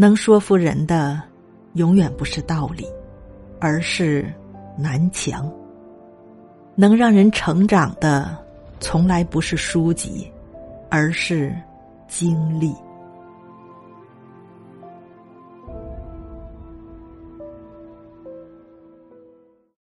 能说服人的永远不是道理而是南墙能让人成长的从来不是书籍而是经历。